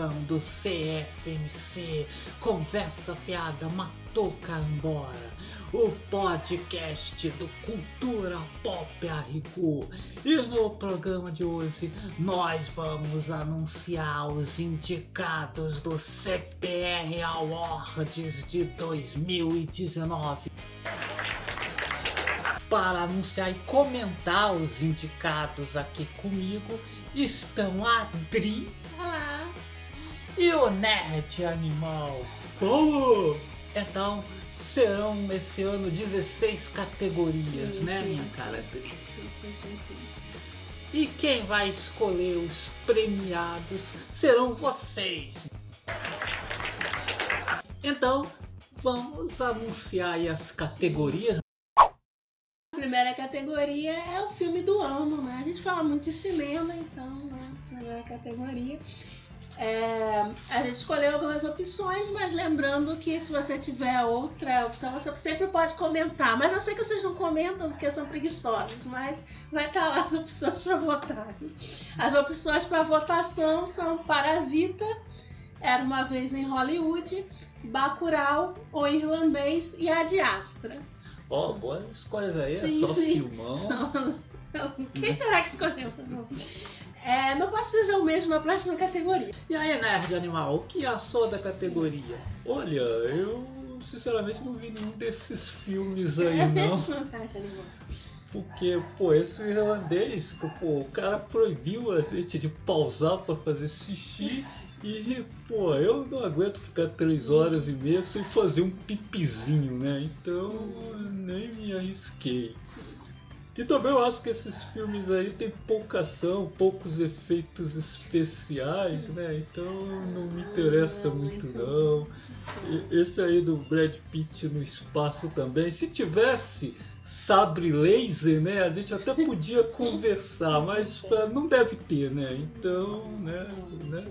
Edição do CFMC Conversa Fiada Matou Carambola, o podcast do Cultura Pop Arrigo. E no programa de hoje nós vamos anunciar os indicados do CPR Awards de 2019 para anunciar e comentar os indicados aqui comigo estão a Adri Olá! E o Nerd Animal. Como? Então, serão esse ano 16 categorias, Sim, né, sim, minha sim. cara? Sim, sim, sim, sim. E quem vai escolher os premiados serão vocês. Então, vamos anunciar aí as categorias. A primeira categoria é o filme do ano, né? A gente fala muito de cinema, então, né? Primeira categoria. É, a gente escolheu algumas opções, mas lembrando que se você tiver outra opção, você sempre pode comentar. Mas eu sei que vocês não comentam porque são preguiçosos, mas vai estar lá as opções para votar. As opções para votação são Parasita, Era uma vez em Hollywood, Bacurau, O Irlandês e A Astra. Ó, boas escolhas aí, Sim, é só sim. filmão. Quem será que escolheu? É, não posso dizer o mesmo na próxima categoria. E aí, Nerd Animal, o que achou da categoria? Olha, eu sinceramente não vi nenhum desses filmes aí, É não. Animal. Porque, pô, esse irlandês, pô, o cara proibiu a gente de pausar pra fazer xixi. E, pô, eu não aguento ficar três horas e meia sem fazer um pipizinho, né? Então, nem me arrisquei. E também eu acho que esses filmes aí tem pouca ação, poucos efeitos especiais, né? Então não me interessa muito não. Esse aí do Brad Pitt no espaço também. Se tivesse sabre laser, né? A gente até podia conversar, mas ah, não deve ter, né? Então, né? né?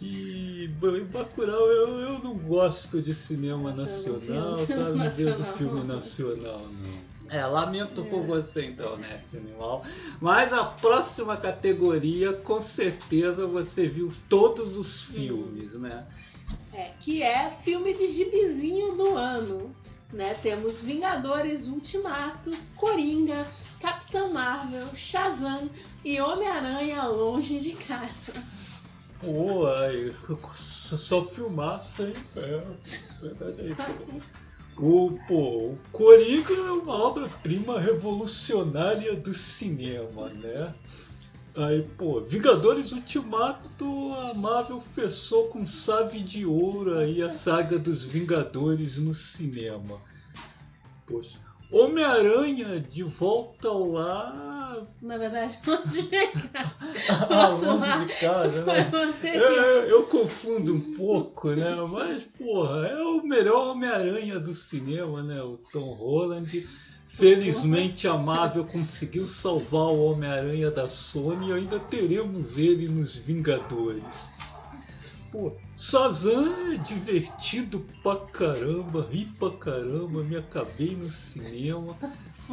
E Ba- Bacurau eu, eu não gosto de cinema Nacional. tá? Não vejo filme nacional, não. É, lamento por você então, né, animal. Mas a próxima categoria, com certeza você viu todos os filmes, né? É, que é filme de gibizinho do ano. Né? Temos Vingadores Ultimato, Coringa, Capitã Marvel, Shazam e Homem-Aranha Longe de Casa. Pô, aí, só filmar sem pé. Verdade aí, pô. O, pô, o Coringa é uma obra-prima revolucionária do cinema, né? Aí, pô, Vingadores Ultimato, a Marvel fechou com chave de ouro aí a saga dos Vingadores no cinema. Poxa, Homem-Aranha de volta ao lar. Na verdade, Longe de Casa. Ah, longe lá. de casa, né? Eu, eu- eu confundo um pouco, né? Mas, porra, é o melhor Homem-Aranha do cinema, né? O Tom Holland. Felizmente a Marvel conseguiu salvar o Homem-Aranha da Sony e ainda teremos ele nos Vingadores. Pô, Shazam é divertido pra caramba, ri pra caramba, me acabei no cinema.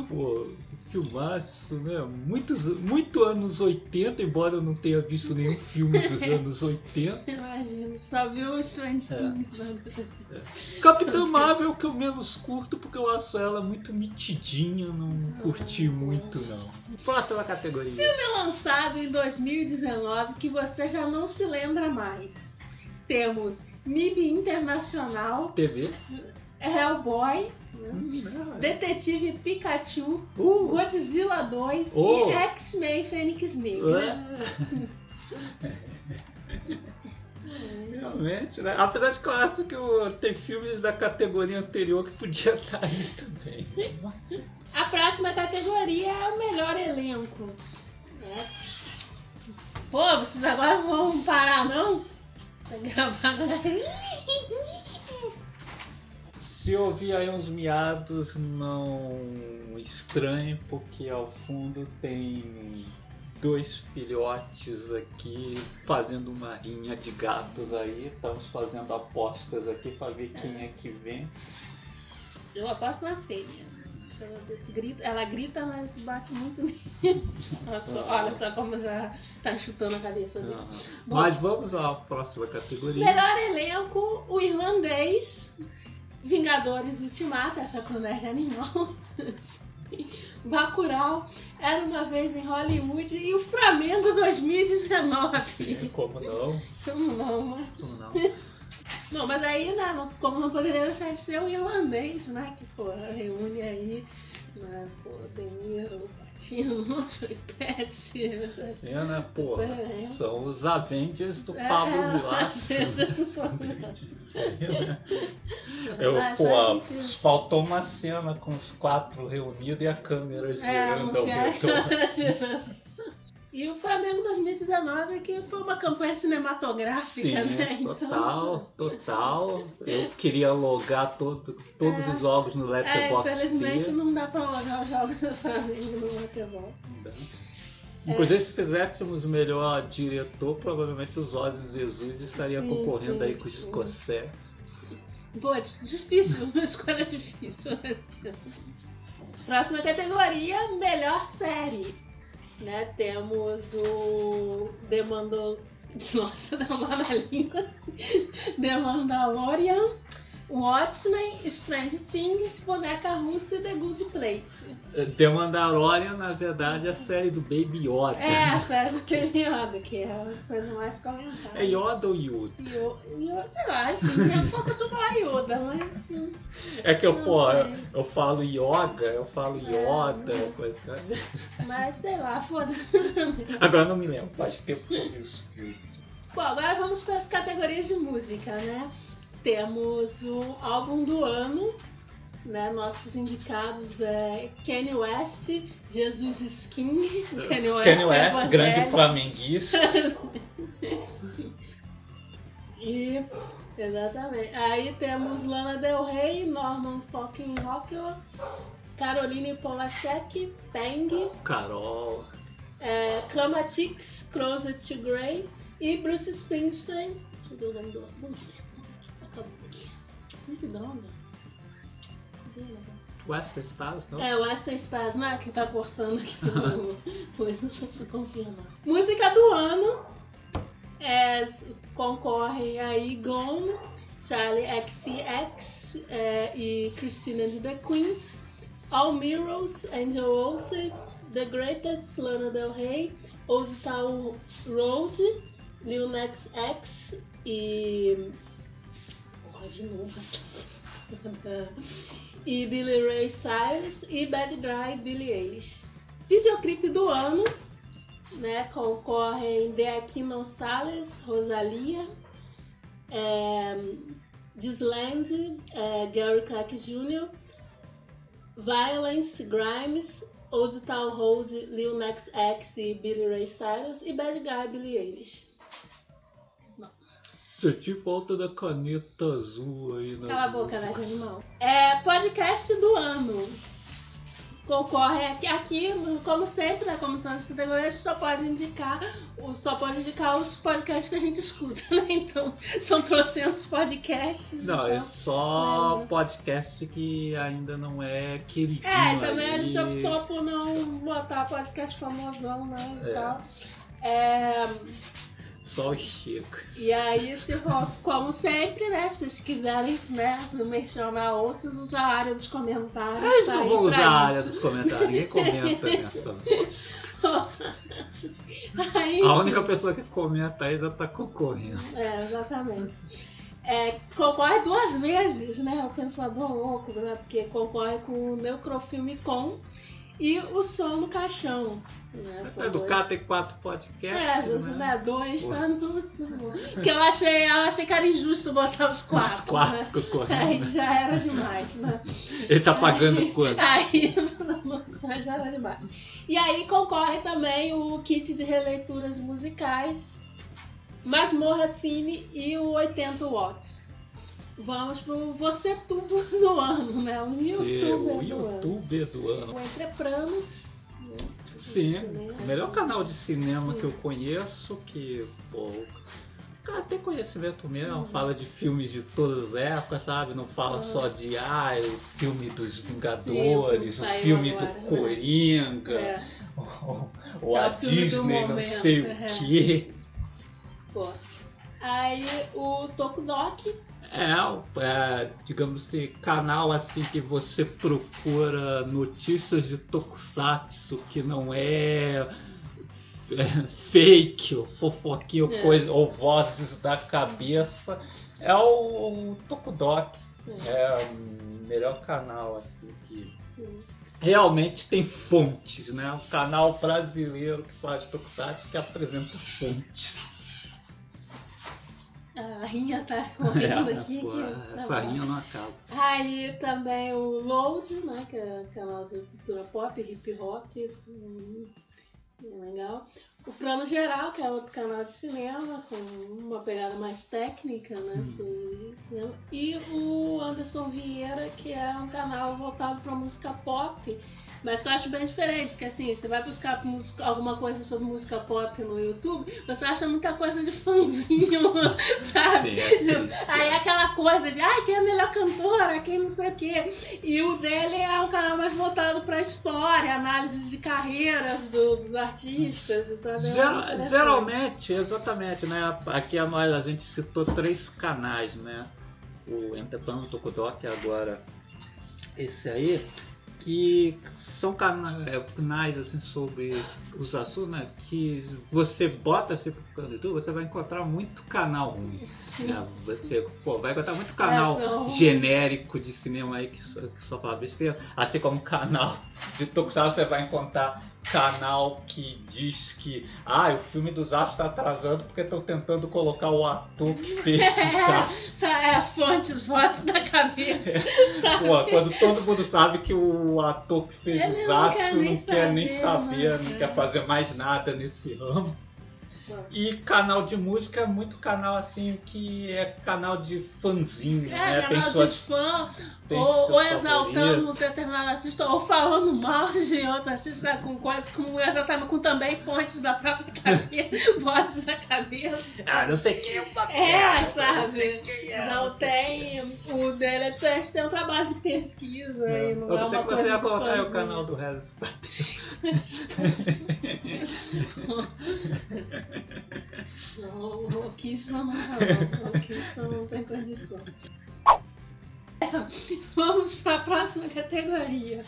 Pô, filmaço, né? Muitos, muito anos 80, embora eu não tenha visto nenhum filme dos anos 80. Imagino, só viu o Strange É. Things antes. Capitã Marvel que eu menos curto porque eu acho ela muito mitidinha, não curti muito não. Próxima categoria. Filme lançado em 2019 que você já não se lembra mais. Temos MIB Internacional, TV. Hellboy, Hum. Detetive Pikachu, Uh, Godzilla 2 Oh. e X-Men Fênix Negra. é. Realmente, né? Apesar de que eu acho que tem filmes da categoria anterior que podia estar aí também. A próxima categoria é o melhor elenco. É. Pô, vocês agora vão parar não? Gravar agora. Se ouvir aí uns miados, não estranhe, porque ao fundo tem dois filhotes aqui fazendo uma rinha de gatos aí. Estamos fazendo apostas aqui para ver quem é que vence. Eu aposto na fêmea. Ela grita, ela grita, mas bate muito nisso. Olha só, olha só como já tá chutando a cabeça dele. Bom. Mas vamos à próxima categoria. Melhor elenco, o irlandês, Vingadores Ultimato, essa comédia animal. Bacurau, Era Uma Vez em Hollywood e o Flamengo 2019. Sim, como não? Como não, né? Como não? Não, mas aí, né, não- como não poderia deixar de ser o irlandês, né? Que, pô, reúne aí, né, pô, De Niro, Patino, Pesci, essas- Cena, porra. É. São os Avengers do É, Pablo Vilaça. Avengers do Pablo Eu, Mas pô, faltou uma cena com os quatro reunidos e a câmera É, girando não ao redor. E o Flamengo 2019, que foi uma campanha cinematográfica, Sim, né? total, total. Eu queria logar todo, todos É. os jogos no é, Letterboxd. infelizmente não dá pra logar os jogos do Flamengo no Letterboxd. Inclusive, se fizéssemos o melhor diretor, provavelmente os Ozzy Jesus estaria Sim, concorrendo sim, aí com o sim. Scorsese. Pô, é difícil, uma escolha difícil. essa. Próxima categoria, melhor série. Né? Temos o The Mandal... Nossa, dá uma na língua. The Mandalorian, Watchmen, Strange Things, Boneca Russa e The Good Place. The Mandalorian, na verdade, é a série do Baby Yoda. É, a série do Kevin Yoda, que é a coisa mais comentada. É Yoda ou Yoda? Yo- Yo- sei lá, enfim, é eu falar Yoda, mas... hum, É que eu, pô, sei. eu falo yoga, eu falo É, Yoda, não. coisa. Mas sei lá, foda-se. Agora não me lembro, faz tempo isso. Bom, agora vamos para as categorias de música, né? Temos o álbum do ano, né? Nossos indicados é Kanye West, Jesus Skin, Kanye West, Kanye West, grande flamenguista. E exatamente. Aí temos Lana Del Rey, Norman fucking Rockwell, Caroline Polachek, Peng, Carol. é, Chromatics, Closer to Grey e Bruce Springsteen. Deixa eu ver o nome do álbum. Aqui. Que droga. Cadê o negócio? Western Stars, não? É, o Western Stars, né? Que tá cortando aqui o. Pois não só fui confirmar. Música do ano. É, concorrem aí Gone, Charlie XCX é, e Christina and the Queens, All Mirrors, Angel Olsen, The Greatest, Lana Del Rey, Old Town Road, Lil Nas X e. Porra, de novo essa. e Billy Ray Cyrus e Bad Guy Billie Eilish. Videoclipe do ano, né? Concorrem The Aquino Sales, Rosalia, é, Disland, é, Gary Clark Jr., Violence, Grimes, Old Town Road, Lil Nas X e Billy Ray Cyrus e Bad Guy Billie Eilish. Senti falta da caneta azul aí na. Cala a boca, né, animal. É podcast do ano. Concorre aqui, aqui, como sempre, né, como todas as categorias, a gente só pode indicar, só pode indicar os podcasts que a gente escuta, né? Então, são trocentos podcasts. Não, é então. só Mas- podcast que ainda não é queridinho. É, também a aí. gente optou por não botar podcast famosão, né? E É. tal. É, Só o Chico. E aí, se como sempre, né? Se vocês quiserem, né, mencionar outros, usar a área dos comentários. Eles tá não vão usar a área dos comentários, ninguém comenta nessa. Aí, A única pessoa que comenta aí já tá concorrendo. É, exatamente. É, concorre duas vezes, né? O Pensador Louco, né? Porque concorre com o Necrofilme Com e o Som no Caixão. Né? É do dois- K tem quatro É, podcasts. dos, né? Dois tá no. Que eu achei, eu achei que era injusto botar os quatro. Os quatro né? concorrendo. Aí já era demais, né? Ele tá pagando quanto? Aí já era demais. E aí concorre também o kit de releituras musicais, Masmorra Cine e o 80 Watts. Vamos pro Você Tubo do ano, né? O youtuber o do ano. youtuber do ano. O Entre Pranos. né? Sim, o melhor canal de cinema Sim. que eu conheço, que, pô, cara tem conhecimento mesmo, Uhum. fala de filmes de todas as épocas, sabe? Não fala Uhum. só de, ah, o filme dos Sim, o Vingadores, filme o filme agora, do né? Coringa, É, ou, ou a do Disney, não sei é. o quê. pô. Aí o Tokudok. É, é, digamos assim, canal assim que você procura notícias de Tokusatsu que não é, é, fake, ou fofoquinha, ou É. coisa, ou vozes da cabeça, é o, Tokudok. Sim, É o melhor canal assim que sim. realmente tem fontes, né? O canal brasileiro que faz Tokusatsu que apresenta fontes. A Rinha tá correndo É, aqui. pô, que tá essa bom. rinha não acaba. Aí também o Load, né? Que é canal de cultura pop, hip hop. hum, legal. O Plano Geral, que é outro canal de cinema, com uma pegada mais técnica, né? Hum. sobre cinema. E o Anderson Vieira, que é um canal voltado para música pop. Mas que eu acho bem diferente, porque assim, você vai buscar música- alguma coisa sobre música pop no YouTube, você acha muita coisa de fãzinho, sabe? Sim, é triste. Aí é aquela coisa de, ah, quem é a melhor cantora, quem não sei o quê. E o dele é um canal mais voltado pra história, análise de carreiras do- dos artistas. Então é bem mais Geral- geralmente, exatamente, né? Aqui a, nós, a gente citou três canais, né? O Entreplano Tokudok agora esse aí, que são é, canais assim sobre os assuntos, né? Que você bota assim pro YouTube, você vai encontrar muito canal né? Você pô, vai encontrar muito canal É, genérico de cinema aí que só, que só fala besteira. Assim como canal de Tokusatsu, você vai encontrar canal que diz que ah, o filme dos Astros está atrasando porque estão tentando colocar o ator que fez os Astros. É, é fontes, vozes na cabeça. sabe? Pô, quando todo mundo sabe que o ator que fez Ele os não quer não nem quer nem saber, saber, né? não quer fazer mais nada nesse ramo. E canal de música é muito canal assim que é canal de fãzinho, né? É, Tem canal suas de fã, tem ou, ou exaltando um determinado artista, ou falando mal de outro artista com coisas, com, exatamente, com também fontes da própria cabeça, vozes da cabeça. Ah, não sei quem é uma É, merda, sabe? Não sei quem é, Não tem. O dele é tem um trabalho de pesquisa é. e não Eu é uma que você coisa ia colocar aí o canal do Regis. Não, o Kiss não, não, não. O não, não tem condição. Vamos para a próxima categoria.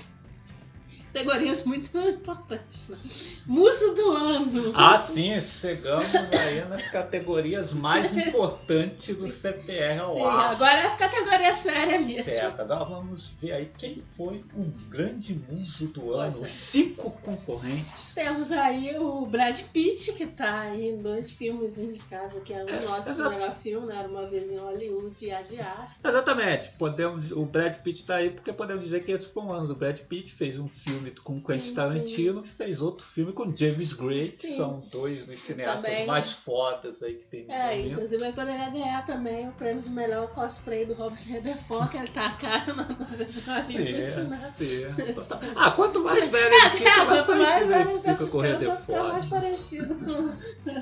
Categorias muito importantes. Né? Muso do ano. Ah, sim, chegamos aí nas categorias mais importantes do CPR ao Sim, ar. agora as categorias sérias mesmo. Certo, agora vamos ver aí quem foi o grande muso do ano, é. os cinco concorrentes. Temos aí o Brad Pitt, que tá aí em dois filmes indicados, que é o nosso exato. melhor filme, né? Era uma vez em Hollywood e a de Astro. Exatamente, podemos, o Brad Pitt tá aí porque podemos dizer que esse foi um ano do Brad Pitt, fez um filme com Sim, Quentin sim. Tarantino, fez outro filme com James Gray, que Sim. são dois dos cineastas Também. mais fodas aí que tem no É, momento. inclusive ele poderia ganhar também o prêmio de melhor cosplay do Robert Redford, que ele tá a cara na nova de Hollywood, Certo, né? certo. Ah, quanto mais velho ele fica, É, mais quanto mais parecido velho ele vai fica com o vai ficar mais Redford. parecido com o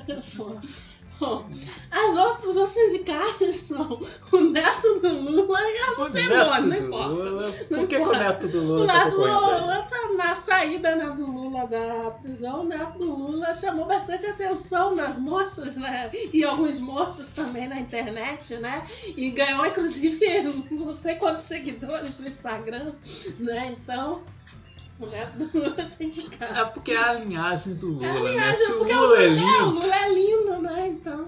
Redford. Bom, as outras, os outros indicados são o neto do Lula e a O Lucemona, não importa. Lula, Não por que, que o neto do O Lula tá neto do? Lula tá na saída né, do Lula da prisão. O neto do Lula chamou bastante atenção das moças, né? E alguns moços também na internet, né? E ganhou, inclusive, não sei quantos seguidores no Instagram, né? Então, o do Lula. É porque é a linhagem do Lula, É a né? linhagem, o porque Lula é É, o lindo, Lula é lindo, né? Então.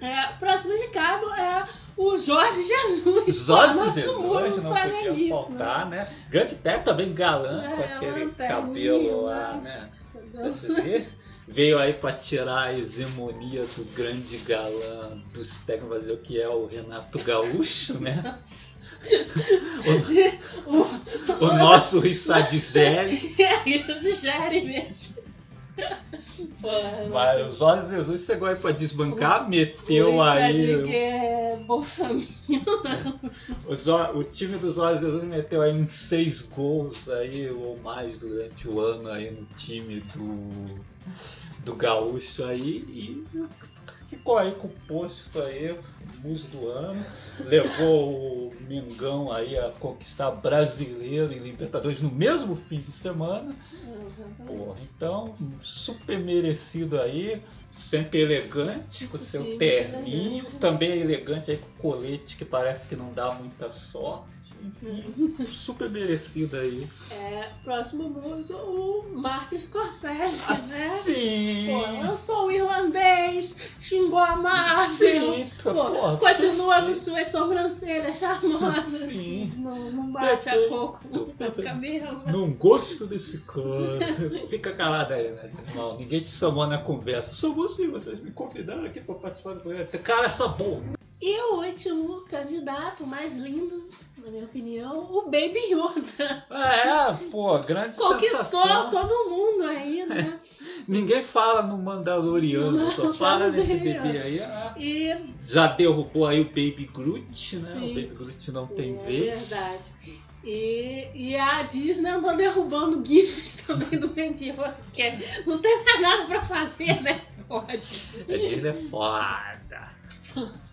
É, o próximo indicado é o Jorge Jesus. Jorge nosso Jesus muso não podia flamenguista, faltar, né? Grande técnico também galã com É, aquele lanterninha, cabelo lá, né? né? Vê? Veio aí pra tirar a hegemonia do grande galã dos técnicos brasileiros, que é o Renato Gaúcho, né? o, O nosso Rissadizelli. é isso de mesmo. Porra, Mas o Jorge Jesus chegou aí pra desbancar, meteu Luiz aí. Que é. O, o time do Jorge Jesus meteu aí uns seis gols aí ou mais durante o ano aí no time do, do Gaúcho aí e ficou aí com o posto aí, muso do ano, levou o Mengão aí a conquistar brasileiro e Libertadores no mesmo fim de semana. Porra, então, super merecido aí, sempre elegante, com seu Sim, terninho, elegante. também é elegante aí com o colete que parece que não dá muita sorte. Enfim, super merecido aí. É, próximo muso, o Martin Scorsese, né? Assim. Pô, lançou o irlandês, xingou a Marvel. Sim, Pô, porra, continua com suas sobrancelhas charmosas. Sim. Não, não bate a coco no Perfeito. cabelo. Não gosto desse cara. Fica calado aí, né? Irmão, ninguém te chamou na conversa. Sou você, vocês me convidaram aqui pra participar do programa. Cara, essa boca. E o último candidato mais lindo, na minha opinião, o Baby Yoda. É, pô, grande Conquistou sensação. todo mundo aí, né? Ninguém fala no Mandaloriano, Não, só fala nesse bebê aí. ah. E Já derrubou aí o Baby Groot, né? Sim. O Baby Groot não tem é vez. verdade. E, e a Disney andou derrubando GIFs também do Baby Yoda, porque não tem mais nada pra fazer, né? Pode. A Disney é foda.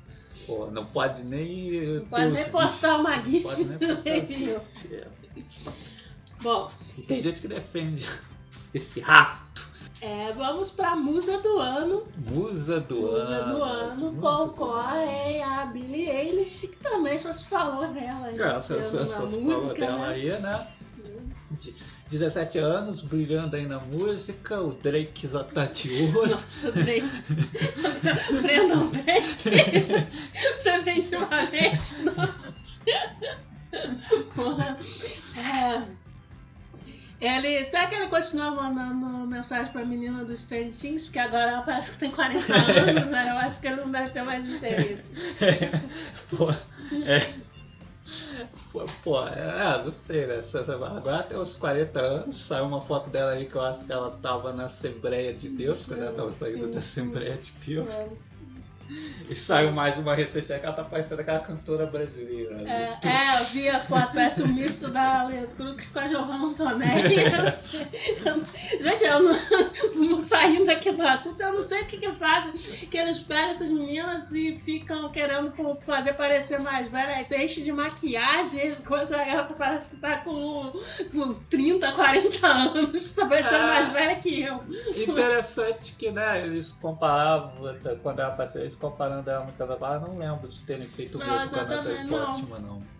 Pô, não pode nem. Não pode nem postar uma GIF pode nem do postar. É. Bom, E tem gente que defende esse rato. é, vamos pra musa do ano. Musa do Musa ano. do ano Musa concorre a Billie Eilish, que também só se falou dela aí É, só, ano só, se falou música, dela né? aí, né? De 17 anos, brilhando aí na música, o Drake já tá de olho. Nossa, Drake. Prendam Drake. Preventivamente, não. Porra. É. Ele, será que ele continua mandando mensagem pra menina do Strange Things? Porque agora ela parece que tem 40 anos, né? Eu acho que ele não deve ter mais interesse. Pô, é. Pô, é, não sei, né? Agora tem uns 40 anos, saiu uma foto dela aí que eu acho que ela tava na Assembleia de Deus, quando ela tava saindo Sim, da sim. Assembleia de Deus. É. E saiu mais uma recente aí que ela tá parecendo aquela cantora brasileira. né? É, é, eu vi a foto, parece o misto da Letrux com a Giovanna Antonelli. Gente, eu não, não saindo aqui do assunto, eu não sei o que que fazem. Que eles pegam essas meninas e ficam querendo fazer parecer mais velha. Deixa de maquiagem, coisa, ela parece que tá com, com 30, 40 anos. Tá parecendo Ah. mais velha que eu. Interessante que, né, eles comparavam, quando ela apareceu, eles comparando ela no carnaval, eu não lembro de terem feito o Não, com a Natalie não. Não.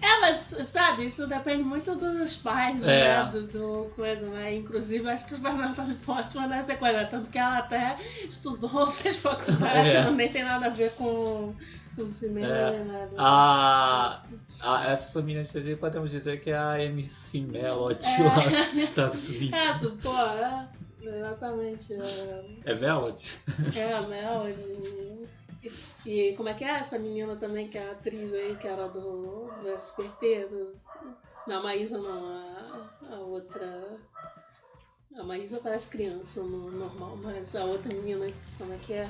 É, mas sabe, isso depende muito dos pais, É. né? Do, do coisa, né? Inclusive, acho que os da Natalie Portman deve ser coisa, tanto que ela até estudou, fez faculdade, É. que não nem tem nada a ver com, com cinema, É. nem nada. A, a, essa menina de podemos dizer que é a MC Melody É. lá dos Estados Unidos. Essa, pô, é, exatamente. É, É Melody? é a Melody. E como é que é essa menina também, que é a atriz aí, que era do, do SPT? Do, não, a Maísa não, a, a outra. A Maísa parece criança no normal, mas a outra menina, como é que é?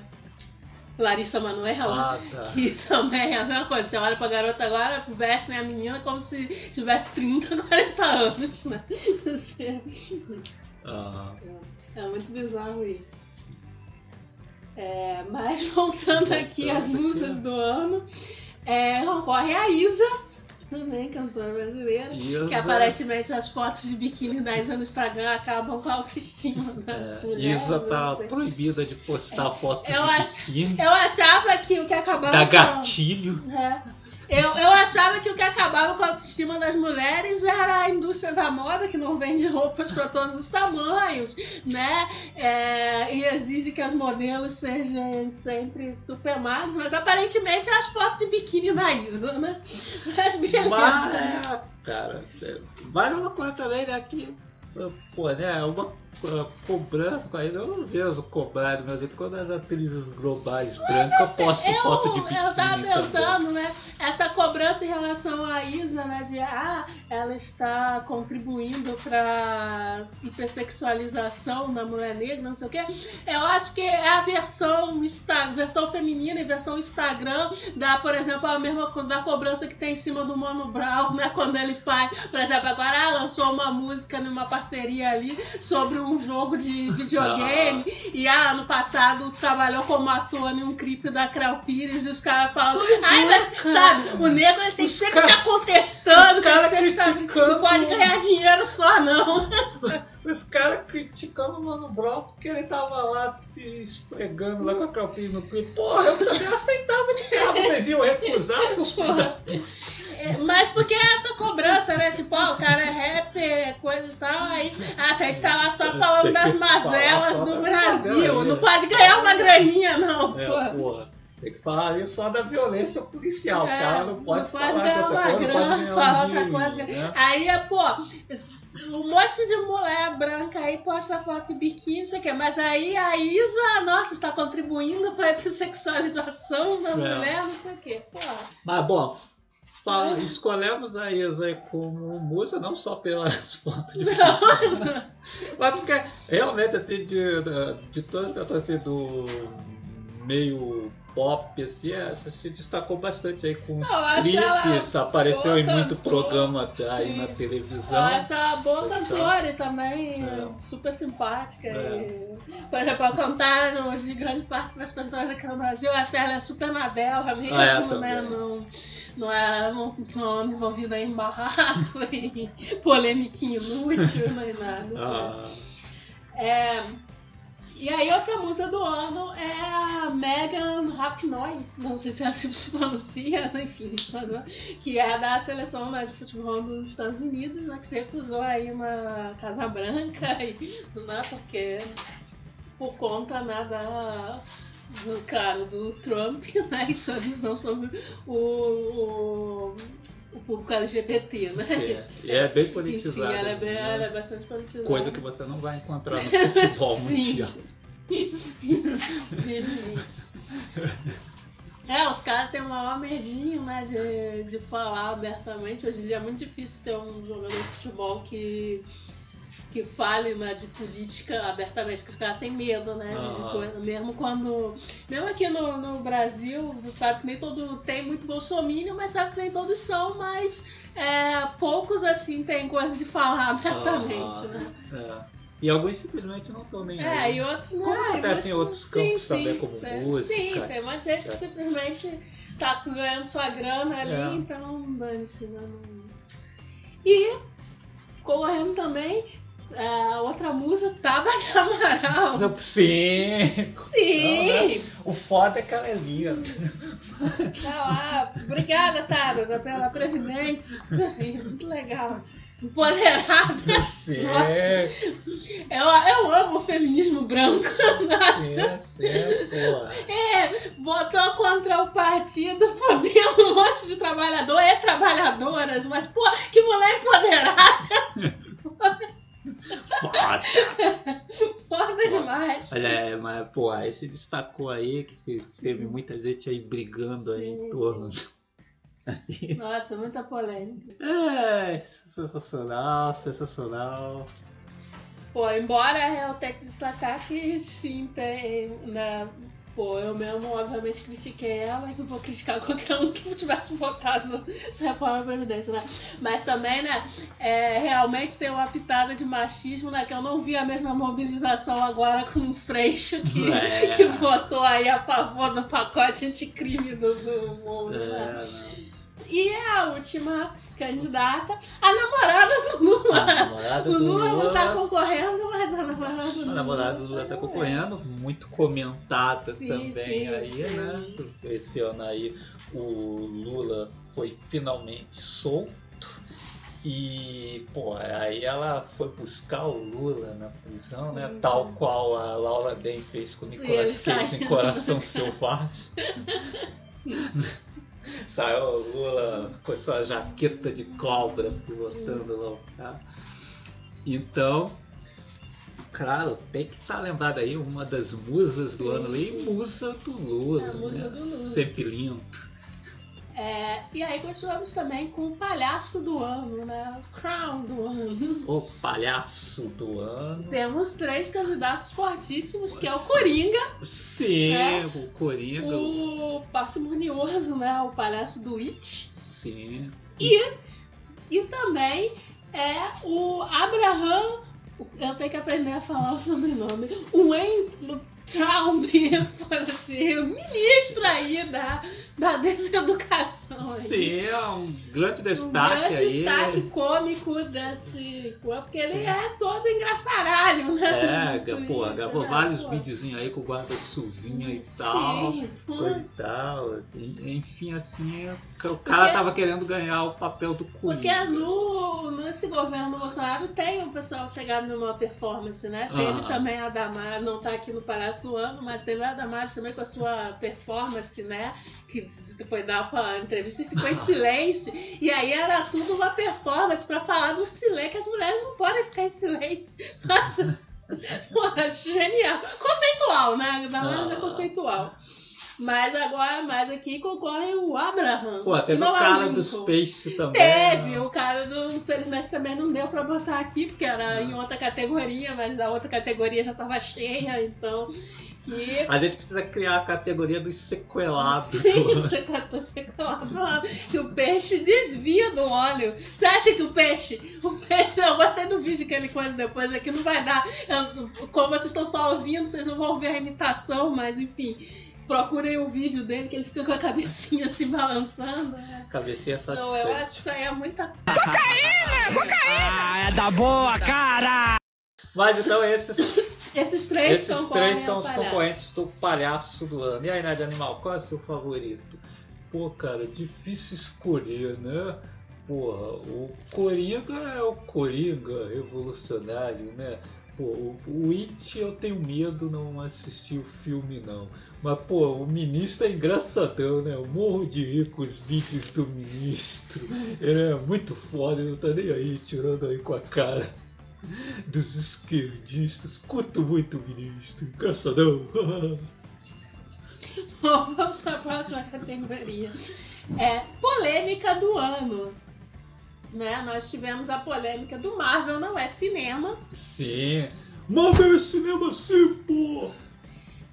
Larissa Manoela. Ah, tá. Que também é a mesma coisa. Você olha pra garota agora, veste a menina como se tivesse 30, 40 anos, né? Você- Ah, é muito bizarro isso. É, mas voltando aqui às musas do ano, é, concorre a Isa, também cantora brasileira, Isa. que aparentemente as fotos de biquíni da Isa no Instagram acabam com a autoestima das é, mulheres. Isa tá proibida de postar foto eu de biquíni, Eu achava que o que acabava da com- gatilho. É. Eu, eu achava que o que acabava com a autoestima das mulheres era a indústria da moda, que não vende roupas para todos os tamanhos, né? É, e exige que as modelos sejam sempre super magras, mas aparentemente é as fotos de biquíni da Isa, né? Mas beleza. Mas, é, cara, é, vale uma coisa também, né? Que pô, né, uma uh, cobrança com isso, eu não vejo cobrar do meu jeito quando as atrizes globais brancas assim, postam eu, foto de biquíni eu tava também. pensando, né? Essa cobrança em relação à Isa, né? De ah, ela está contribuindo para hipersexualização da mulher negra, não sei o quê. Eu acho que é a versão, versão feminina e versão Instagram da, por exemplo, a mesma da cobrança que tem em cima do Mano Brown, né? Quando ele faz, por exemplo, agora ah, lançou uma música numa parceria ali sobre um jogo de videogame. E ah, ano passado trabalhou como ator em um clipe da Creu Pires e os caras falam, ai, é, mas sabe, o negro ele tem Os sempre que estar contestando, os tem sempre tá- criticando. não pode ganhar dinheiro só, não. Os caras criticando o Mano Brown porque ele tava lá se esfregando lá com a Calpinha no clipe. Porra, eu também aceitava de cara, vocês iam recusar seus Porra. É, Mas porque é essa cobrança, né? Tipo, ó, o cara é rapper, coisa e tal, aí ah, tem que estar lá só falando das mazelas do Brasil. mazelas, Não né? pode ganhar uma graninha, não, É, porra. porra. Tem que falar ali só da violência policial. É, cara não pode, não pode falar ganhar de outra uma coisa, pode grana, ganhar falar outra coisa. né? Aí é, pô, um monte de mulher branca aí posta foto de biquíni, não sei o quê. Mas aí a Isa, nossa, está contribuindo para a hipersexualização da É. mulher, não sei o quê. Pô, Mas bom, fala- escolhemos a Isa como musa, não só pelas fotos de não, Mas porque realmente assim, de, de, de todo assim, do meio pop, assim, essa se destacou bastante aí com os eu clipes, apareceu em muito cantora, programa aí sim. na eu televisão. acho ela boa cantora e também é. super simpática. É. E, por exemplo, ao cantar no- de grande parte das cantoras aqui no Brasil, eu acho que ela é super na dela mesmo, Ah, é, né? Não, não é não, não envolvida em barraco, em polêmica inútil, nem nada. Ah, É, e aí outra música do ano é a Megan Rapinoe, não sei se é assim que se pronuncia, enfim, que é da seleção né, de futebol dos Estados Unidos, né, que se recusou aí na Casa Branca, e, né, porque por conta né, da, do, claro, do Trump né, e sua visão sobre o, o, o público LGBT, né? é, é bem Enfim, politizado. ela é, bem, né? ela é bastante politizada. Coisa que você não vai encontrar no futebol mundial. É, os caras têm o maior medinho, né, de, de falar abertamente. Hoje em dia é muito difícil ter um jogador de futebol que, que fale né, de política abertamente, porque os caras têm medo, né, de, coisa. Mesmo quando. Mesmo aqui no, no Brasil, sabe que nem todo. Tem muito bolsominion, mas sabe que nem todos são, mas é, poucos assim têm coisa de falar abertamente, Aham. né? É. E alguns simplesmente não estão nem É, aí. e outros não. Como é, acontece em outros sim, campos sim, também, como é, música. Sim, tem de gente É. que simplesmente tá ganhando sua grana ali, É. então dane-se. não- E, correndo também, é, outra música, Tabata Amaral. Sim! Sim! O foda é que ela é linda. Tá lá. Obrigada, Tabata, pela previdência. Muito legal. Empoderada. Sim, Eu, eu amo o feminismo branco. Nossa. sim, sim, porra. É, votou contra o partido, fodendo um monte de trabalhador e trabalhadoras, mas, pô, que mulher empoderada, Foda. foda demais. Olha, é, mas, pô, aí se destacou aí que teve muita gente aí brigando aí Sim, em torno. Nossa, muita polêmica. É, sensacional, sensacional. Pô, embora eu tenha que destacar que sim, tem, né, pô, eu mesmo obviamente critiquei ela e não vou criticar qualquer um que tivesse votado nessa reforma da Previdência, né? Mas também, né, é, realmente tem uma pitada de machismo, né, que eu não vi a mesma mobilização agora com o Freixo que, É. que votou aí a favor do pacote anticrime do, do mundo, É, né? E a última candidata, a namorada do Lula. A namorada O do Lula não tá Lula. concorrendo, mas a namorada do A Lula. namorada do Lula tá concorrendo, muito comentada Sim, também sim, aí, sim. né? Esse ano aí o Lula foi finalmente solto. E, pô, aí ela foi buscar o Lula na prisão, né? Tal qual a Laura Den fez com o Nicolas Cage em Coração Selvagem. Saiu o Lula com sua jaqueta de cobra pilotando lá o carro. Então, claro, tem que estar lembrado aí uma das musas do Sim, ano ali, musa do Lula. A musa né? do Lula. Sempre lindo. É, e aí continuamos também com o palhaço do ano, né? O Crown do ano. O palhaço do ano. Temos três candidatos fortíssimos, que é o Coringa, Sim, É. o Coringa. o parcimonioso, né? O palhaço do It. Sim. E também é o Abraham. Eu tenho que aprender a falar o sobrenome. O Traum, assim, o ministro aí da, da deseducação. Sim, é um grande Um destaque grande aí. destaque cômico desse. Porque ele é todo engraçaralho, né? É, pô, gravou É, vários pô. videozinhos aí com guarda-chuvinha e tal. Sim, e tal. Enfim, assim, o cara Porque- tava querendo ganhar o papel do Porque Coringa. no, nesse governo Bolsonaro tem o pessoal chegado numa performance, né? Teve Ah. também a Damares, não tá aqui no Palácio do Ano, mas teve a Damares também com a sua performance, né? Que foi dar uma entrevista e ficou em silêncio. E aí era tudo uma performance pra falar do silêncio, que as mulheres não podem ficar em silêncio. Nossa, porra, genial. Conceitual, né? A Damares é Ah. conceitual. Mas agora, mais aqui concorre o Abraham. Pô, teve o não é cara Lincoln. dos peixes também. Teve, né? o cara do. Infelizmente também não deu pra botar aqui, porque era em outra categoria, mas a outra categoria já tava cheia, então. Que. A gente precisa criar a categoria dos sequelados. Sim, sequelado. Que o peixe desvia do óleo. Você acha que o peixe. O peixe, eu gostei do vídeo que ele coisa depois aqui, não vai dar. eu- Como vocês estão só ouvindo, vocês não vão ver a imitação, mas enfim. Procurem o vídeo dele que ele fica com a cabecinha se balançando. né? Cabecinha Então, eu acho que satisfeita. isso aí é muita Ah, é da boa, cara! Mas então esses, Esses três esses três são ao os concorrentes do palhaço do ano. E aí, Nádia Animal, qual é o seu favorito? Pô, cara, difícil escolher, né? Porra, o Coringa é o Coringa revolucionário, né? Pô, o, It eu tenho medo não assistir o filme não. Mas pô, o ministro é engraçadão, né? Eu morro de rir com os vídeos do ministro. Ele é muito foda, ele não tá nem aí tirando aí com a cara dos esquerdistas. Curto muito o ministro, engraçadão. Bom, vamos para a próxima categoria. É polêmica do ano. Né? Nós tivemos a polêmica do Marvel, não é cinema. Sim. Marvel é cinema sim, pô!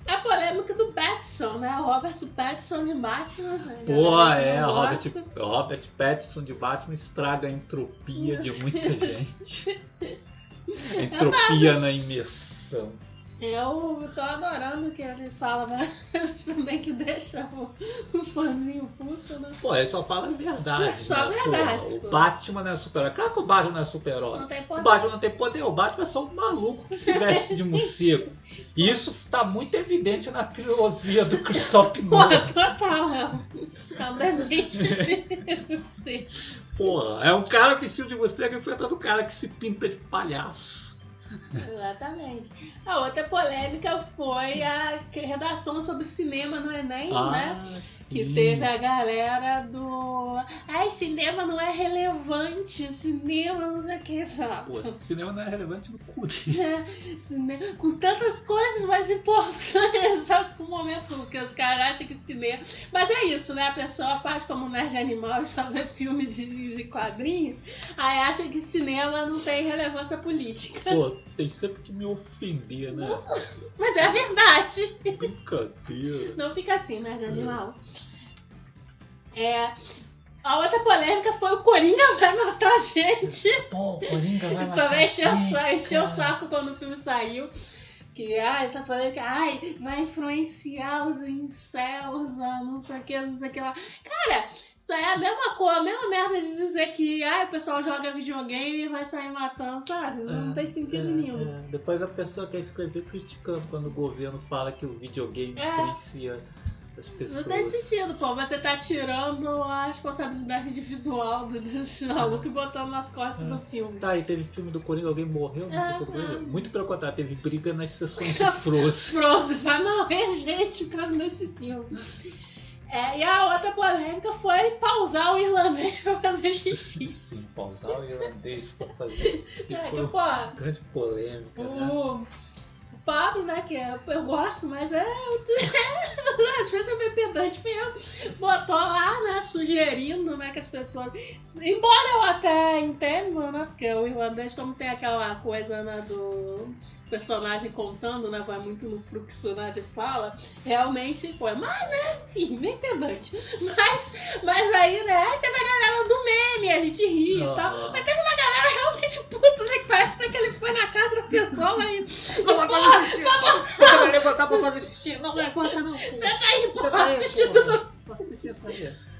A polêmica do Batson, né? O Robert Pattinson de Batman. né? Pô, é, Robert. Robert Pattinson de Batman estraga a entropia de muita gente. A entropia na imersão. Eu tô adorando que ele fala várias vezes também que deixa o, o fãzinho puto, né? Pô, ele só fala a verdade. Só a né? verdade, Pô, pô. o Batman não é super-herói. Claro que o Batman não é super-herói. O. Batman não tem poder, o Batman é só um maluco que se veste de morcego. E isso tá muito evidente na trilogia do Christoph Pô, Nolan. total. É. Sim. Porra, é um cara vestido de morcego enfrentando um cara que se pinta de palhaço. Exatamente. A outra polêmica foi a redação sobre cinema no Enem, né? Que sim. teve a galera do. Ai, cinema não é relevante, cinema não sei o que, sabe? Pô, cinema não é relevante no cu. É, cinema, com tantas coisas mais importantes, sabe? Com o momento porque os caras acham que cinema. Mas é isso, né? A pessoa faz como nerd animal e só vê filme de, de quadrinhos, aí acha que cinema não tem relevância política. Pô, tem sempre que me ofender, né? Mas é a verdade. Brincadeira. Não fica assim, nerd animal. É. A outra polêmica foi o Coringa vai matar a gente. Pô, Coringa vai Isso matar também encheu, o gente, o saco quando o filme saiu. Que, ai, essa polêmica, ai, vai influenciar os incels, a não sei o que, não sei o que lá. Cara, isso aí é a mesma coisa, a mesma merda de dizer que, ai, o pessoal joga videogame e vai sair matando, sabe? Não É, tem sentido é, nenhum. é. Depois a pessoa quer escrever criticando quando o governo fala que o videogame É. influencia as pessoas. Não tem sentido, pô. Você tá tirando a responsabilidade individual do- desse maluco e botando nas costas É. do filme. Tá, e teve filme do Coringa, alguém morreu na É, sessão do Coringa? é. Muito pelo contrário, teve briga nas sessões de Frozen. Frozen, vai morrer gente por causa desse filme. É, e a outra polêmica foi pausar o irlandês pra fazer xixi. Sim. pausar o irlandês pra fazer. Se É, que, pô, grande polêmica, né? o, o Pablo, né, que eu, eu gosto, mas é. Às vezes é meio pedante mesmo. Botou lá, né, sugerindo, né, que as pessoas. Embora eu até entenda, né, porque o irlandês, como tem aquela coisa, né, do personagem contando, né, vai muito no fluxo, né, de fala, realmente foi. Mas, né, enfim, meio pedante. Mas, mas aí, né, teve a galera do meme, a gente ri e tal. Mas teve uma galera realmente puta, né, que parece que ele foi na casa da pessoa e. Não vai fazer xixi. Você vai levantar pra fazer xixi. Não levanta, não. Você tá aí, Você pô, tá aí, assistindo. porra. Pode assistir. Ah,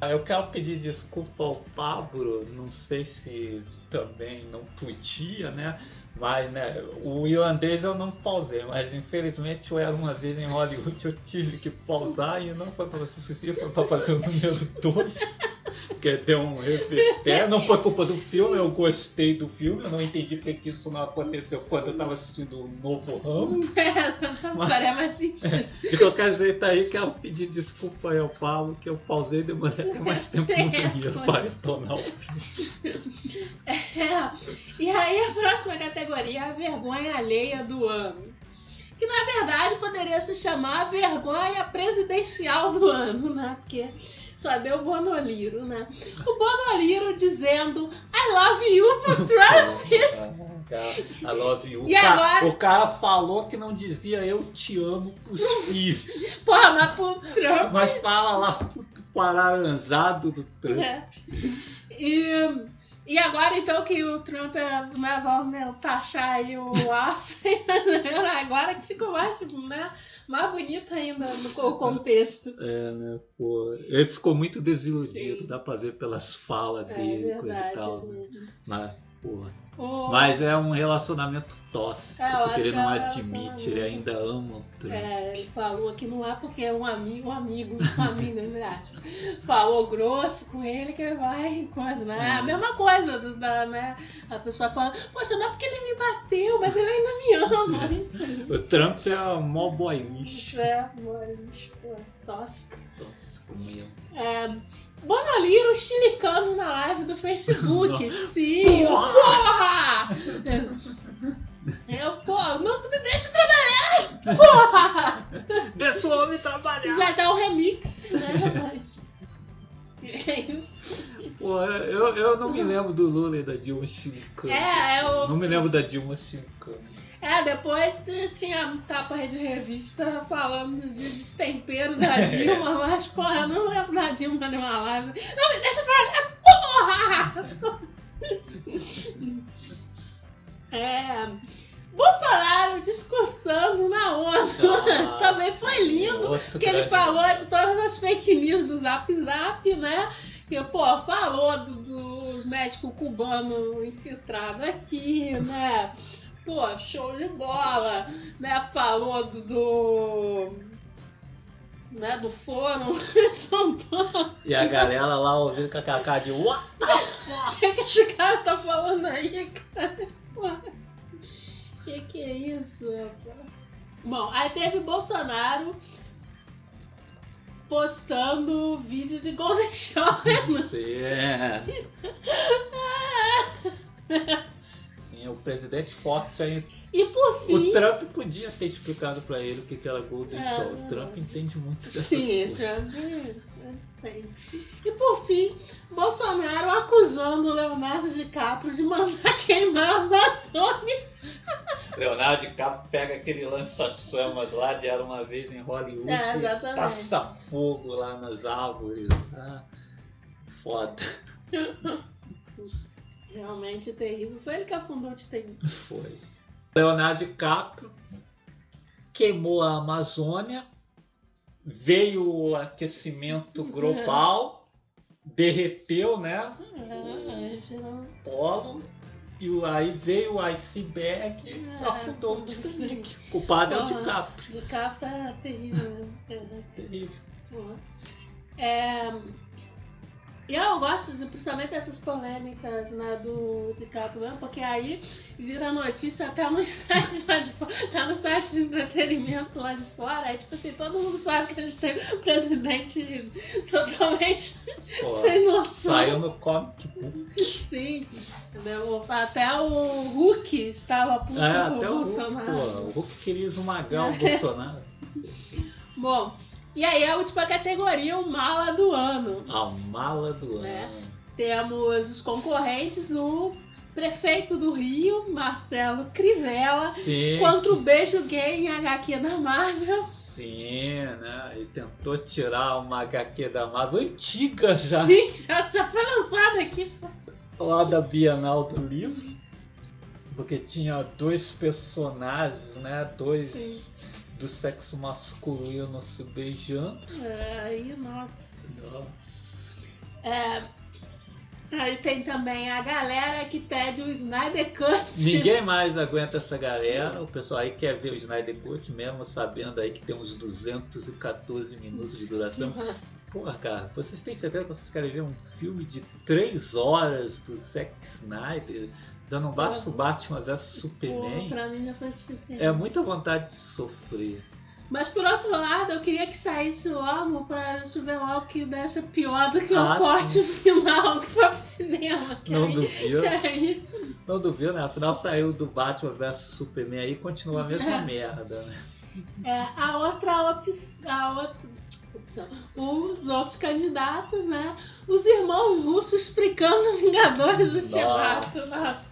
Eu quero pedir desculpa ao Pablo, não sei se também não podia, né? Mas, né, o irlandês eu não pausei, mas infelizmente eu era uma vez em Hollywood, eu tive que pausar e não foi pra assistir, foi fazer o número 2. Porque deu um reverter. Não foi culpa do filme, eu gostei do filme, eu não entendi porque que isso não aconteceu quando eu tava assistindo o novo Ramo. Essa não faria mais sentido. De qualquer jeito aí, quero pedir desculpa aí ao Paulo, que eu pausei e demorei até mais tempo no banheiro para retornar o filme. É. E aí a próxima categoria é a vergonha alheia do ano. Que na verdade poderia se chamar vergonha presidencial do ano, né? Porque só deu Bonoliro, né? O Bonoliro dizendo I love you pro Trump. I love you. E o, ca- agora? o cara falou que não dizia eu te amo pros filhos, Porra, mas pro Trump. mas fala lá pro pararanjado do Trump. É. E, e agora então que o Trump é, né, vai taxar aí o aço, agora que ficou mais, né, mais bonito ainda no co- contexto. É, né, pô. Ele ficou muito desiludido, Sim. dá pra ver pelas falas É dele, coisa e verdade. tal. Né? Mas, porra. O- Mas é um relacionamento tóxico, É, porque ele não é admite, ele ainda ama o Trump. É, ele falou que não é porque é um amigo, um amigo, um amigo, entre aspas. Falou grosso com ele que vai coisa, né? É a Hum. mesma coisa, da, né? A pessoa fala, poxa, não é porque ele me bateu, mas ele ainda me ama. O Trump é mó boy lixo. é, mas, pô, tóxico. Tóxico É, Bonoliro chilicando na live do Facebook. Não. Sim, Porra! porra! Eu, pô, não me deixa trabalhar! Porra! Deixa o homem trabalhar! Já dá o remix, né? Mas. É isso. Pô, eu, eu não me lembro do Lula e da Dilma chilicando. É, é o- Não me lembro da Dilma chilicando. É, depois tinha tapa de revista falando de destempero da Dilma, mas, porra, eu não lembro da Dilma numa live. Não me deixa trabalhar, porra! É. Bolsonaro discursando na ONU. Nossa, Também foi lindo. Que ele falou de todas as fake news do Zap Zap, né? Que, pô, falou do- dos médicos cubanos infiltrados aqui, né? Pô, show de bola, né? Falou do. do né, do fórum em São Paulo. E a galera lá ouvindo com aquela cara de What? O que, que esse cara tá falando aí, cara? Porra. Que que é isso, rapaz? Bom, aí teve Bolsonaro postando vídeo de Golden Shower. Você é. O presidente forte aí. E por fim. O Trump podia ter explicado pra ele o que era Golden É, Show. não. O Trump entende muito dessas Sim, coisas. Trump. é. E por fim, Bolsonaro acusando o Leonardo DiCaprio de mandar queimar a Amazônia. Leonardo DiCaprio pega aquele lança-chamas lá de Era Uma Vez em Hollywood É, e exatamente. passa fogo lá nas árvores. Ah, foda. Realmente terrível. Foi ele que afundou o Titanic. Foi. Leonardo DiCaprio queimou a Amazônia, veio o aquecimento global, derreteu, né? É, virou- Polo, e o- aí veio o iceberg e É, afundou o. Titanic. O culpado é o. DiCaprio. Capa é terrível. né? Terrível. É, E eu gosto de, principalmente dessas polêmicas né, do DiCaprio mesmo, porque aí vira notícia até no site lá de fora, tá no site de entretenimento lá de fora, aí tipo assim, todo mundo sabe que a gente tem um presidente totalmente Pô, sem noção. Saiu no comic book. Sim, entendeu? Até o Hulk estava puto É, com o o Hulk, Bolsonaro. pô. O Hulk queria esmagar o Bolsonaro. Bom, e aí a última categoria, o mala do ano. A mala do É. ano. Temos os concorrentes, o prefeito do Rio, Marcelo Crivella, Sim. contra o beijo gay em HQ da Marvel. Sim, né? Ele tentou tirar uma HQ da Marvel antiga já, Sim, já, já foi lançado aqui. lá da Bienal do Livro. Porque tinha dois personagens, né? Dois Sim. Do sexo masculino se beijando. É, aí, nossa. Nossa. É, aí tem também a galera que pede o Snyder Cut. Ninguém mais aguenta essa galera. O pessoal aí quer ver o Snyder Cut, mesmo sabendo aí que tem uns 214 minutos de duração. Nossa. Porra, cara, vocês têm certeza que vocês querem ver um filme de 3 horas do Zack Snyder? Já não basta o Batman vs Pô, Superman? pra mim já foi suficiente. É muita vontade de sofrer. Mas por outro lado, eu queria que saísse logo pra gente ver logo que desse pior do que Ah, o corte final que foi pro cinema. Que Não aí, duvido. aí- Não duvido, né? Afinal saiu do Batman vs Superman aí e continua a mesma É. merda, né? é, a outra opção. A outra Os outros candidatos, né? Os irmãos russos explicando Vingadores Ultimato. Nossa.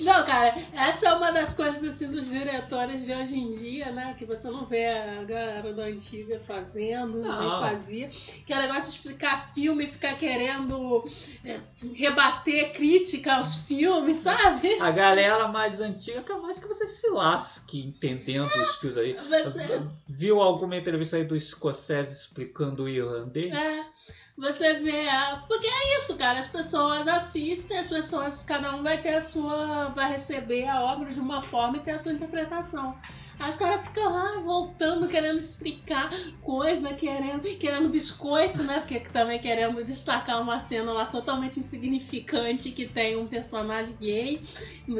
Não, cara, essa é uma das coisas assim dos diretores de hoje em dia, né? Que você não vê a galera da antiga fazendo, nem Não. fazia. Que é o negócio de explicar filme e ficar querendo é, rebater crítica aos filmes, sabe? A galera mais antiga quer mais que você se lasque entendendo os filmes aí. Você, Viu alguma entrevista aí do Scorsese explicando o irlandês? É. Você vê a. Porque é isso, cara. As pessoas assistem, as pessoas, cada um vai ter a sua. vai receber a obra de uma forma e ter a sua interpretação. Aí os caras ficam lá voltando, querendo explicar coisa, querendo, querendo biscoito, né? Porque também querendo destacar uma cena lá totalmente insignificante que tem um personagem gay.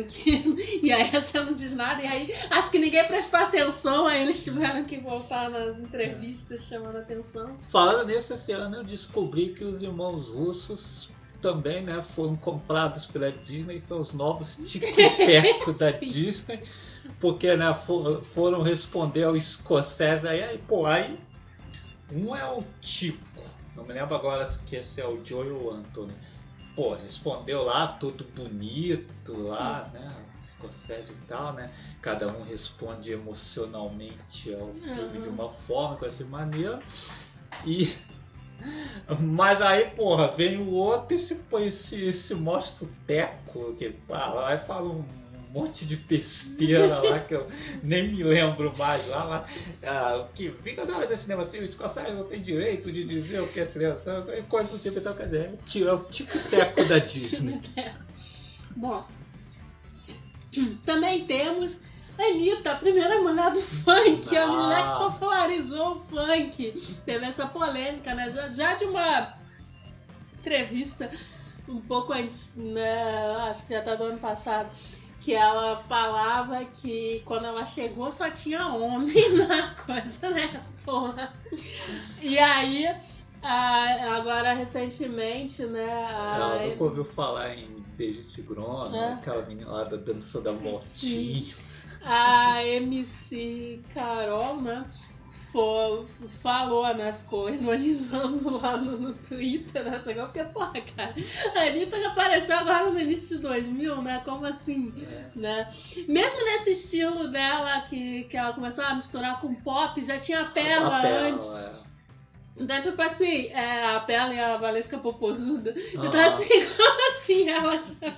que- e aí essa não diz nada. E aí acho que ninguém prestou atenção, aí eles tiveram que voltar nas entrevistas chamando atenção. Falando esse ano eu descobri que os irmãos russos também né, foram comprados pela Disney, são os novos tico e teco da Disney, porque né, for- foram responder ao Scorsese aí, aí, pô, aí um é o Tico, não me lembro agora se esse é o Joey ou o Anthony. Pô, respondeu lá, tudo bonito lá, né? Scorsese e tal, né? Cada um responde emocionalmente ao filme de uma forma, com essa maneira. E. Mas aí, porra, vem o outro e se, põe- se, se mostra o teco, que fala, aí fala um monte de besteira lá que eu nem me lembro mais lá, mas ah, que Vingadores é cinema assim, o Scorsese não tem direito de dizer o que é cinema, sabe? coisa do tipo, então quer dizer, tirar o tico-teco da Disney. Bom, também temos Anitta, a primeira mulher do funk, a Ah. mulher que popularizou o funk. Teve essa polêmica, né? Já, já de uma entrevista um pouco antes, né? Acho que já tá do ano passado. Que ela falava que quando ela chegou só tinha homem na coisa, né? Porra. E aí, a- agora recentemente, né? a- Ela nunca ouviu falar em Beijo Tigrona, É. aquela menina lá da dança da motinha. A MC Carol, né? falou, né? Ficou ironizando lá no, no Twitter, né? Só que eu fiquei, porra, cara. A Anitta apareceu agora no início de 2000, né? Como assim? Né? Mesmo nesse estilo dela, que, que ela começou a misturar com pop, já tinha a A Pela, antes. é. Então, tipo assim, é, a Pela e a Valesca Popozuda. Então, Ah. assim, como assim? Ela já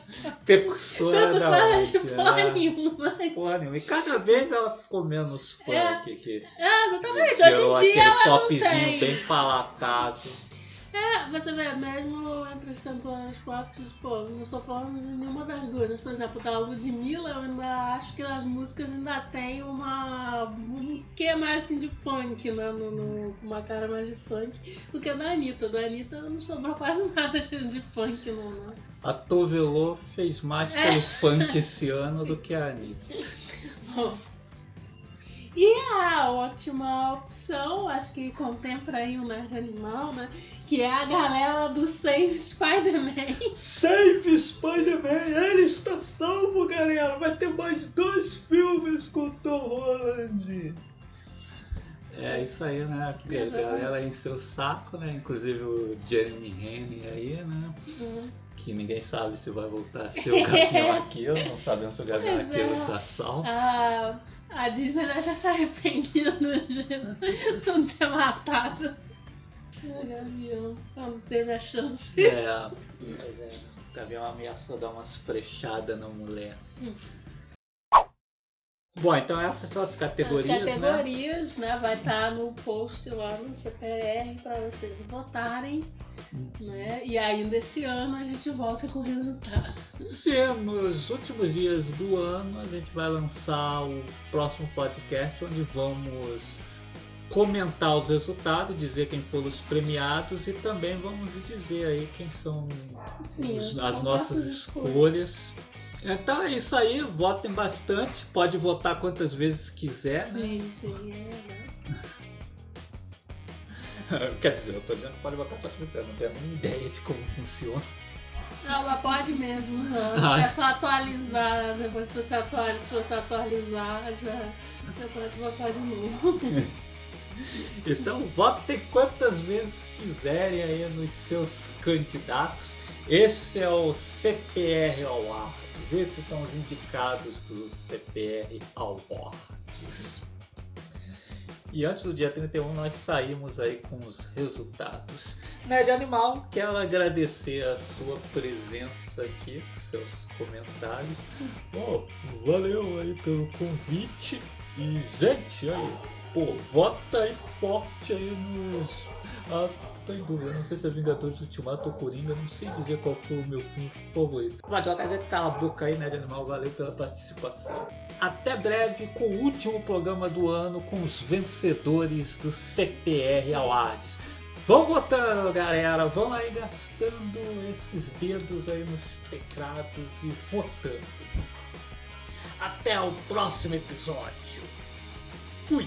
Percussora não da sabe de porra é. nenhuma. Porra nenhuma. E cada vez ela ficou menos funk. É. Que É, exatamente. Hoje em dia ela não tem. bem palatável. É, você vê, mesmo entre as cantoras quatro, pô, não sou falando de nenhuma das duas, mas, por exemplo, da Ludmilla, eu ainda acho que as músicas ainda tem uma. um quê mais assim de funk, né? No, no- uma cara mais de funk do que a da Anitta. Da Anitta não sobrou quase nada de, funk, não, né? A Tovelô fez mais É. pelo funk esse ano do que a Anitta. Bom. E a última opção, acho que contempla aí o Nerd Animal, né? Que é a galera do Save Spider-Man. Save Spider-Man, ele está salvo, galera! Vai ter mais dois filmes com o Tom Holland! É isso aí, né? Porque a galera encheu o saco, né? Inclusive o Jeremy Renner aí, né? Que ninguém sabe se vai voltar a ser o Gavião Arqueiro, não sabemos se o Gavião Pois Arqueiro é. tá salvo. A, a Disney deve estar se arrependendo de não ter matado o Gavião. Não teve a chance. É, mas é, o Gavião ameaçou dar umas frechadas na mulher. Hum. Bom, então essas são as categorias, As né? categorias, né? Vai estar no post lá no CPR para vocês votarem. Hum. Né? E ainda esse ano a gente volta com o resultado. Se nos últimos dias do ano a gente vai lançar o próximo podcast onde vamos comentar os resultados, dizer quem foram os premiados e também vamos dizer aí quem são Sim, os- as as nossas escolhas. Então é isso aí, votem bastante, pode votar quantas vezes quiser, né? Sim, sim, é verdade. Quer dizer, eu tô dizendo que pode votar quantas vezes, eu não tenho nem ideia de como funciona. Não, mas pode mesmo, não. É só atualizar. Depois se você, atualiza, se você atualizar, já você pode botar de novo. Então votem quantas vezes quiserem aí nos seus candidatos. Esse é o CPR Awards. Esses são os indicados do CPR Awards. E antes do dia 31 nós saímos aí com os resultados. Nerd Animal, quero agradecer a sua presença aqui, seus comentários. Oh, valeu aí pelo convite. E gente, aí, pô, vota aí forte aí nos. Tô em dúvida, não sei se é Vingadores Ultimato ou Coringa, não sei dizer qual foi o meu filme favorito. Mas de qualquer cala a boca aí, né, de animal, valeu pela participação. Até breve com o último programa do ano com os vencedores do CPR Awards. Vão votando, galera, vão aí gastando esses dedos aí nos teclados e votando. Até o próximo episódio. Fui!